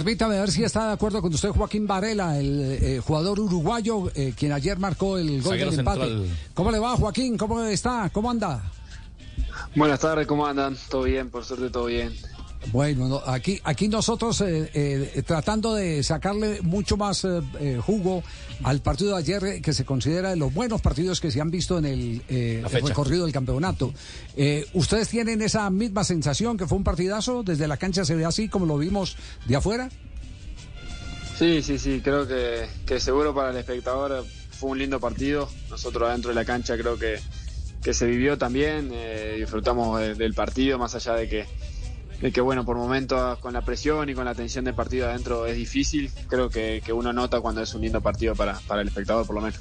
permítame ver si está de acuerdo con usted Joaquín Varela, el eh, jugador uruguayo, eh, quien ayer marcó el gol del empate. ¿Cómo le va, Joaquín? ¿Cómo está? ¿Cómo anda? Buenas tardes, ¿cómo andan? Todo bien, por suerte todo bien. Bueno, aquí, aquí nosotros eh, eh, tratando de sacarle mucho más eh, jugo al partido de ayer, que se considera de los buenos partidos que se han visto en el, recorrido del campeonato. ¿Ustedes tienen esa misma sensación que fue un partidazo? ¿Desde la cancha se ve así como lo vimos de afuera? Sí, sí, sí, creo que, que seguro para el espectador fue un lindo partido. Nosotros adentro de la cancha creo que, que se vivió también, disfrutamos del partido, más allá de que que bueno, por momentos con la presión y con la tensión del partido adentro es difícil. Creo que, uno nota cuando es un lindo partido para, para el espectador, por lo menos.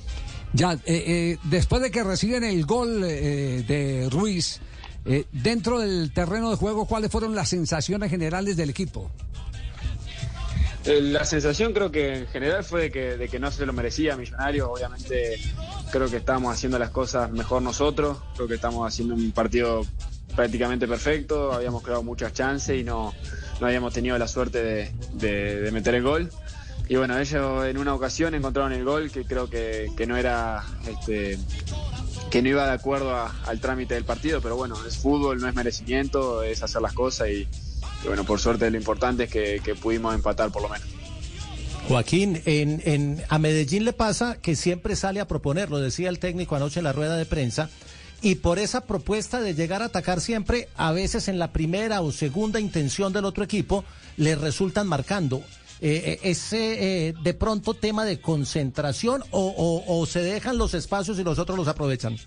Ya, eh, eh, después de que reciben el gol eh, de Ruiz, dentro del terreno de juego, ¿cuáles fueron las sensaciones generales del equipo? La sensación creo que en general fue de que, de que no se lo merecía Millonarios. Obviamente creo que estábamos haciendo las cosas mejor nosotros. Creo que estamos haciendo un partido prácticamente perfecto, habíamos creado muchas chances y no, no habíamos tenido la suerte de, meter el gol. Y bueno, ellos en una ocasión encontraron el gol que creo que, no era este, que no iba de acuerdo al trámite del partido, pero bueno, es fútbol, no es merecimiento, es hacer las cosas y, bueno, por suerte lo importante es que, pudimos empatar por lo menos. Joaquín, en, en, a Medellín le pasa que siempre sale a proponer, lo decía el técnico anoche en la rueda de prensa, y por esa propuesta de llegar a atacar siempre, a veces en la primera o segunda intención del otro equipo, le resultan marcando. Eh, eh ese eh, de pronto tema de concentración o, se dejan los espacios y los otros los aprovechan?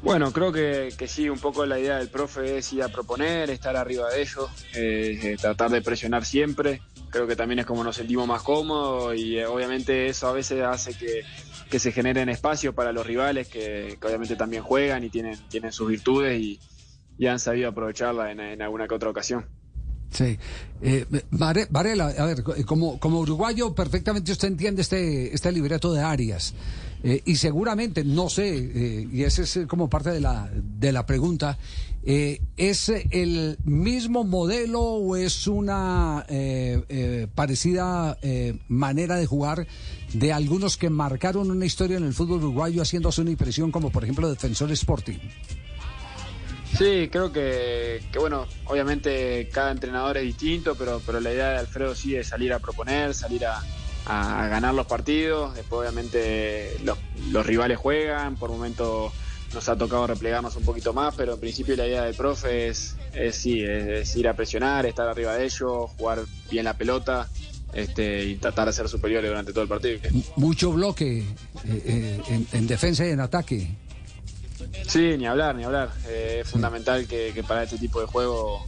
Bueno, creo que, sí, un poco la idea del profe es ir a proponer, estar arriba de ellos, eh, tratar de presionar siempre. Creo que también es como nos sentimos más cómodos y obviamente eso a veces hace que, que se generen espacios para los rivales que, obviamente también juegan y tienen, tienen sus virtudes y, han sabido aprovecharla en, alguna que otra ocasión. Sí. Eh, Varela, a ver, como, como uruguayo, perfectamente usted entiende este, este libreto de Arias. Eh, y seguramente, no sé, eh, y ese es como parte de la, de la pregunta, eh, ¿Es el mismo modelo o es una eh, eh, parecida manera de jugar de algunos que marcaron una historia en el fútbol uruguayo haciéndose una impresión como por ejemplo Defensor Sporting? Sí, creo que, bueno, obviamente cada entrenador es distinto, pero, pero la idea de Alfredo sí es salir a proponer, salir a, ganar los partidos, después obviamente los, rivales juegan, por momentos nos ha tocado replegarnos un poquito más, pero en principio la idea del profe es, sí, es, ir a presionar, estar arriba de ellos, jugar bien la pelota este, y tratar de ser superiores durante todo el partido. Mucho bloque eh, eh, en, defensa y en ataque. Sí, ni hablar, ni hablar. Eh, es fundamental que, para este tipo de juego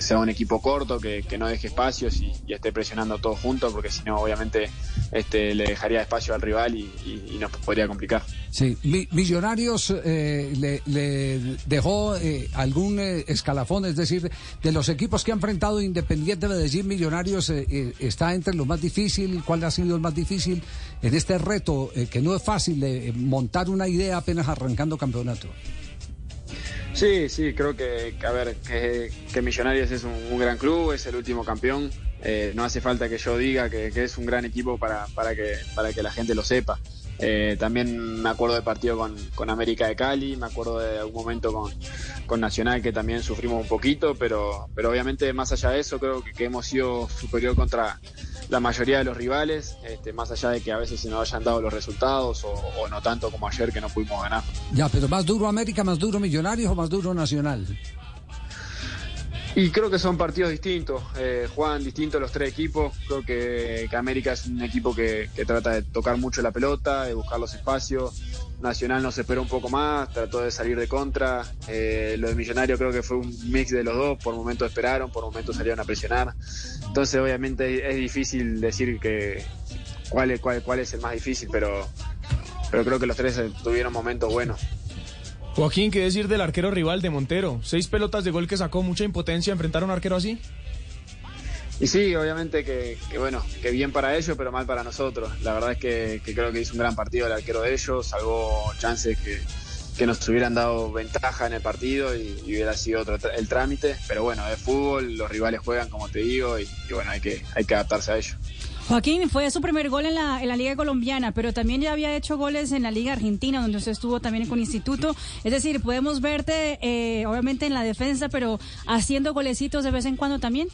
sea un equipo corto, que, no deje espacios y, esté presionando todos juntos, porque si no, obviamente, este, le dejaría espacio al rival y nos podría complicar. Sí, Millonarios eh, le, dejó eh, algún eh, escalafón, es decir, de los equipos que ha enfrentado Independiente Medellín, Millonarios está entre lo más difícil. ¿Cuál ha sido el más difícil en este reto que no es fácil montar una idea apenas arrancando campeonato? Sí, sí, creo que, a ver, que, Millonarios es un, gran club, es el último campeón. no hace falta que yo diga que, es un gran equipo para, para, que, para que la gente lo sepa. Eh, también me acuerdo de partido con, América de Cali, me acuerdo de algún momento con, Nacional que también sufrimos un poquito, pero, pero obviamente más allá de eso creo que, hemos sido superior contra la mayoría de los rivales, este, más allá de que a veces se nos hayan dado los resultados o, no tanto como ayer que no pudimos ganar. Ya, pero más duro América, más duro Millonarios o más duro Nacional. Y creo que son partidos distintos, eh, juegan distintos los tres equipos. Creo que, América es un equipo que, trata de tocar mucho la pelota, de buscar los espacios. Nacional nos esperó un poco más, trató de salir de contra. Eh, lo de Millonario creo que fue un mix de los dos. Por momentos esperaron, por momentos salieron a presionar. Entonces, obviamente, es difícil decir que cuál es, cuál, cuál es el más difícil, pero, pero creo que los tres tuvieron momentos buenos. Joaquín, ¿qué decir del arquero rival de Montero? Seis pelotas de gol que sacó, mucha impotencia enfrentar a un arquero así. Y sí, obviamente que, bueno, que bien para ellos, pero mal para nosotros. La verdad es que, creo que hizo un gran partido el arquero de ellos, salvó chances que, que nos hubieran dado ventaja en el partido y, hubiera sido otro el trámite. Pero bueno, es fútbol, los rivales juegan como te digo y, bueno, hay que, hay que adaptarse a ello. Joaquín, fue su primer gol en la, en la Liga Colombiana, pero también ya había hecho goles en la Liga Argentina, donde usted estuvo también con Instituto. Es decir, podemos verte, eh, obviamente, en la defensa, pero haciendo golecitos de vez en cuando también.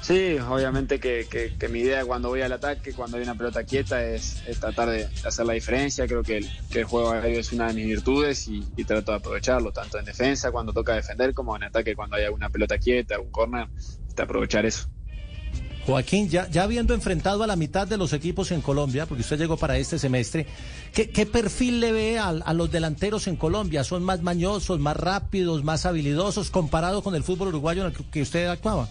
Sí, obviamente que, que, mi idea cuando voy al ataque, cuando hay una pelota quieta, es, tratar de hacer la diferencia. Creo que el, que el, juego aéreo es una de mis virtudes y, trato de aprovecharlo, tanto en defensa cuando toca defender como en ataque cuando hay alguna pelota quieta, un corner, de aprovechar eso. Joaquín, ya, ya habiendo enfrentado a la mitad de los equipos en Colombia, porque usted llegó para este semestre, ¿qué, qué perfil le ve a, a, los delanteros en Colombia? ¿Son más mañosos, más rápidos, más habilidosos comparado con el fútbol uruguayo en el que usted actuaba?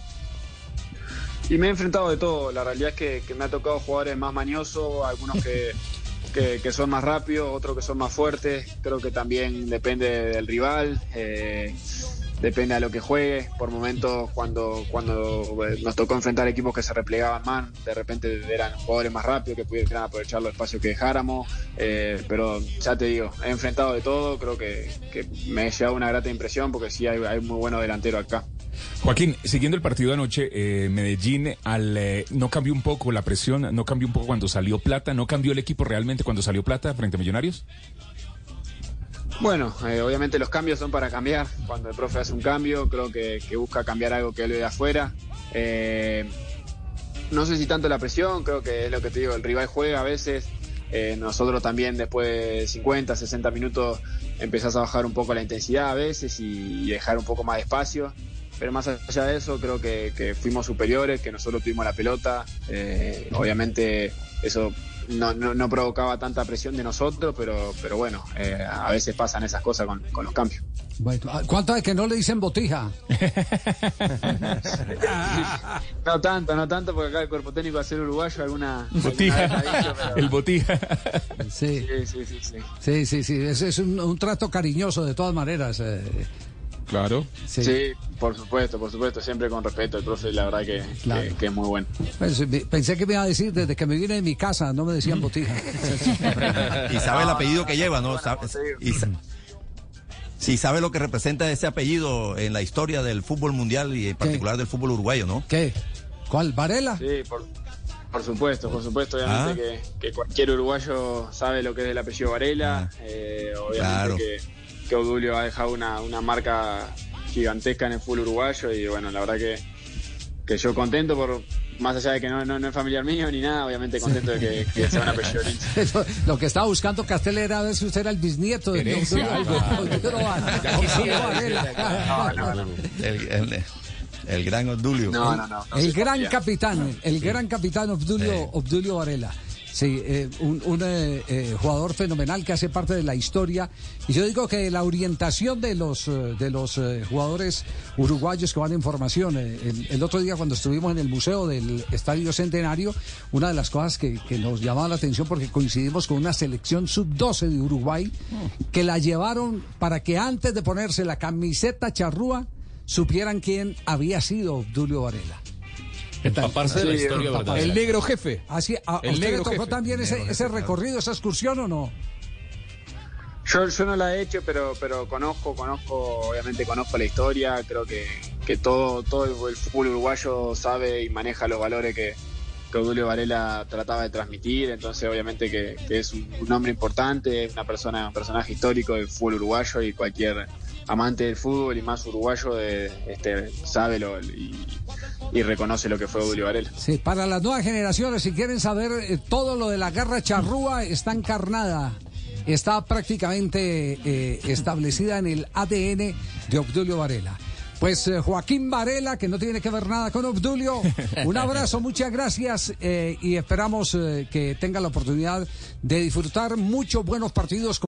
Y me he enfrentado de todo. La realidad es que, me ha tocado jugadores más mañosos, algunos que, que, son más rápidos, otros que son más fuertes. Creo que también depende del rival. Eh, depende a lo que juegue. Por momentos, cuando, cuando eh, nos tocó enfrentar equipos que se replegaban más, de repente eran jugadores más rápidos que pudieran aprovechar los espacios que dejáramos. Eh, pero ya te digo, he enfrentado de todo. Creo que, me he llevado una grata impresión porque sí hay, hay muy buenos delanteros acá. Joaquín, siguiendo el partido de anoche, eh, Medellín al, eh, no cambió un poco la presión, no cambió un poco cuando salió Plata, no cambió el equipo realmente cuando salió Plata frente a Millonarios. Bueno, eh, obviamente los cambios son para cambiar. Cuando el profe hace un cambio, creo que, busca cambiar algo que él ve de afuera. no sé si tanto la presión, creo que es lo que te digo, el rival juega a veces. nosotros también después de 50, 60 minutos empezás a bajar un poco la intensidad a veces y, y dejar un poco más de espacio pero más allá de eso creo que, fuimos superiores, que nosotros tuvimos la pelota, eh, obviamente eso no, provocaba tanta presión de nosotros, pero, pero bueno, eh, a veces pasan esas cosas con, los cambios. ¿Cuánto es que no le dicen botija? no tanto, no tanto, porque acá el cuerpo técnico va a ser uruguayo, alguna... Botija, el botija. Sí, sí, sí. Sí, sí, sí, Es, un, trato cariñoso de todas maneras. Eh. Claro. Sí. por supuesto, por supuesto, siempre con respeto. El profe, la verdad que, que, es muy bueno. Pues, pensé que me iba a decir, desde que me vine de mi casa, no me decían botija. y sabe el apellido que lleva, ¿no? y sí, sabe lo que representa ese apellido en la historia del fútbol mundial y en particular del fútbol uruguayo, ¿no? ¿Qué? ¿Cuál? ¿Varela? Sí, por, por supuesto, por supuesto, obviamente ah. que, cualquier uruguayo sabe lo que es el apellido Varela. Ah. Eh, obviamente claro. que que Odulio ha dejado una, una marca gigantesca en el fútbol uruguayo y bueno, la verdad que, que yo contento por, más allá de que no, no, es familiar mío ni nada, obviamente contento de que, que sea una apellido Lo que estaba buscando Castel era ver si usted era el bisnieto de Odulio. El, gran Obdulio. No, no, no. el gran capitán, el gran capitán Obdulio, Obdulio Varela. Sí, eh, un, eh, eh, jugador fenomenal que hace parte de la historia. Y yo digo que la orientación de los, de los jugadores uruguayos que van en formación. El, otro día cuando estuvimos en el Museo del Estadio Centenario, una de las cosas que, nos llamaba la atención porque coincidimos con una selección sub-12 de Uruguay que la llevaron para que antes de ponerse la camiseta charrúa supieran quién había sido Julio Varela. Empaparse de la historia verdad. El negro jefe. Así, ¿A, el usted le tocó también ese, ese recorrido, esa excursión o no? Yo, yo no la he hecho, pero, pero conozco, conozco, obviamente conozco la historia, creo que, que todo, todo el fútbol uruguayo sabe y maneja los valores que, que Julio Varela trataba de transmitir, entonces obviamente que, es un, un, hombre importante, una persona, un personaje histórico del fútbol uruguayo y cualquier amante del fútbol y más uruguayo de, este, sabe lo, y, reconoce lo que fue Julio Varela. Sí, para las nuevas generaciones, si quieren saber eh, todo lo de la guerra charrúa, está encarnada, está prácticamente eh, establecida en el ADN de Obdulio Varela. Pues eh, Joaquín Varela, que no tiene que ver nada con Obdulio, un abrazo, muchas gracias y esperamos que tenga la oportunidad de disfrutar muchos buenos partidos.